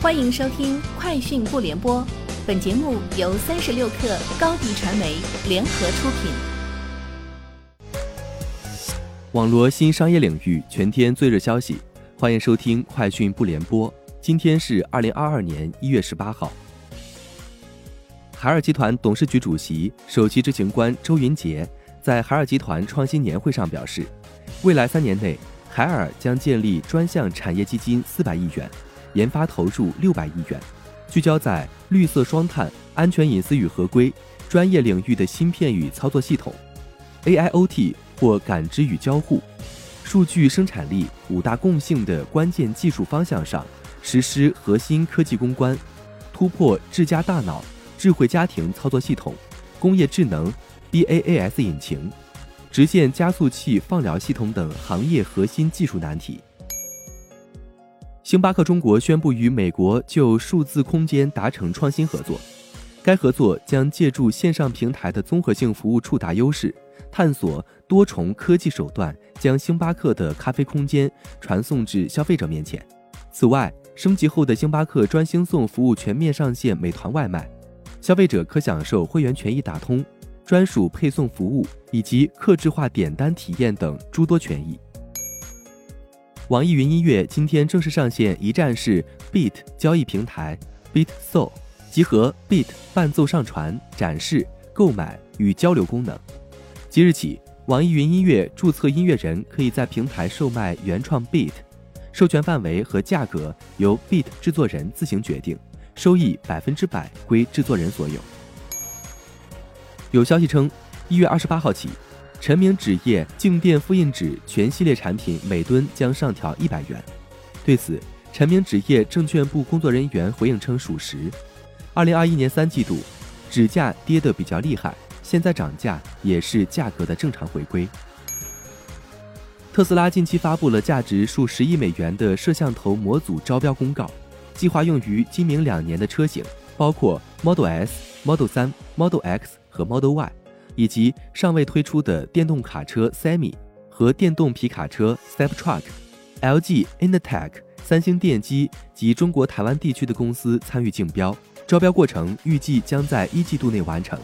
欢迎收听《快讯不联播》，本节目由三十六克高低传媒联合出品。网络新商业领域全天最热消息，欢迎收听《快讯不联播》。今天是二零二二年一月十八号。海尔集团董事局主席、首席执行官周云杰在海尔集团创新年会上表示，未来三年内，海尔将建立专项产业基金四百亿元。研发投入六百亿元，聚焦在绿色双碳、安全隐私与合规、专业领域的芯片与操作系统、AIoT 或感知与交互、数据生产力五大共性的关键技术方向上实施核心科技攻关，突破智家大脑、智慧家庭操作系统、工业智能、BaaS 引擎、直线加速器放疗系统等行业核心技术难题。星巴克中国宣布与美国就数字空间达成创新合作，该合作将借助线上平台的综合性服务触达优势，探索多重科技手段，将星巴克的咖啡空间传送至消费者面前。此外，升级后的星巴克专星送服务全面上线美团外卖，消费者可享受会员权益打通、专属配送服务以及客制化点单体验等诸多权益。网易云音乐今天正式上线一站式 Beat 交易平台 beat soul，集合 Beat 伴奏上传、展示、购买与交流功能。即日起，网易云音乐注册音乐人可以在平台售卖原创 Beat，授权范围和价格由 Beat 制作人自行决定，收益百分之百归制作人所有。有消息称，一月二十八号起。陈明纸业静电复印纸全系列产品每吨将上调一百元。对此，陈明纸业证券部工作人员回应称属实。二零二一年三季度，纸价跌得比较厉害，现在涨价也是价格的正常回归。特斯拉近期发布了价值数十亿美元的摄像头模组招标公告，计划用于今明两年的车型，包括 Model S、Model 3、Model X 和 Model Y。以及尚未推出的电动卡车 Semi 和电动皮卡车 Step Truck。LG、Intech、三星电机及中国台湾地区的公司参与竞标，招标过程预计将在一季度内完成。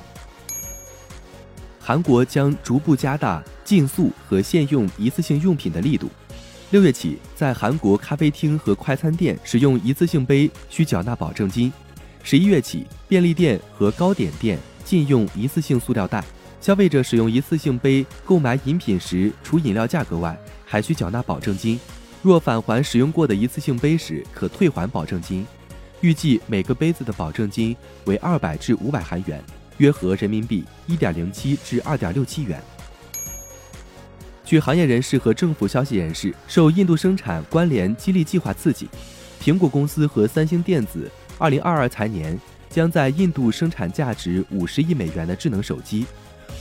韩国将逐步加大禁塑和限用一次性用品的力度。六月起，在韩国咖啡厅和快餐店使用一次性杯需缴纳保证金；十一月起，便利店和糕点店禁用一次性塑料袋。消费者使用一次性杯购买饮品时，除饮料价格外，还需缴纳保证金。若返还使用过的一次性杯时，可退还保证金。预计每个杯子的保证金为二百至五百韩元，约合人民币一点零七至二点六七元。据行业人士和政府消息人士，受印度生产关联激励计划刺激，苹果公司和三星电子二零二二财年将在印度生产价值五十亿美元的智能手机。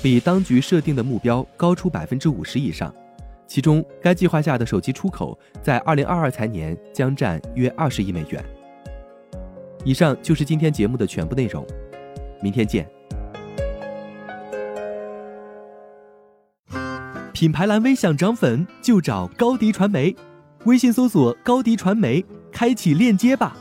比当局设定的目标高出百分之五十以上，其中该计划下的手机出口在二零二二财年将占约二十亿美元。以上就是今天节目的全部内容，明天见。品牌蓝 V 想涨粉就找高迪传媒，微信搜索高迪传媒，开启链接吧。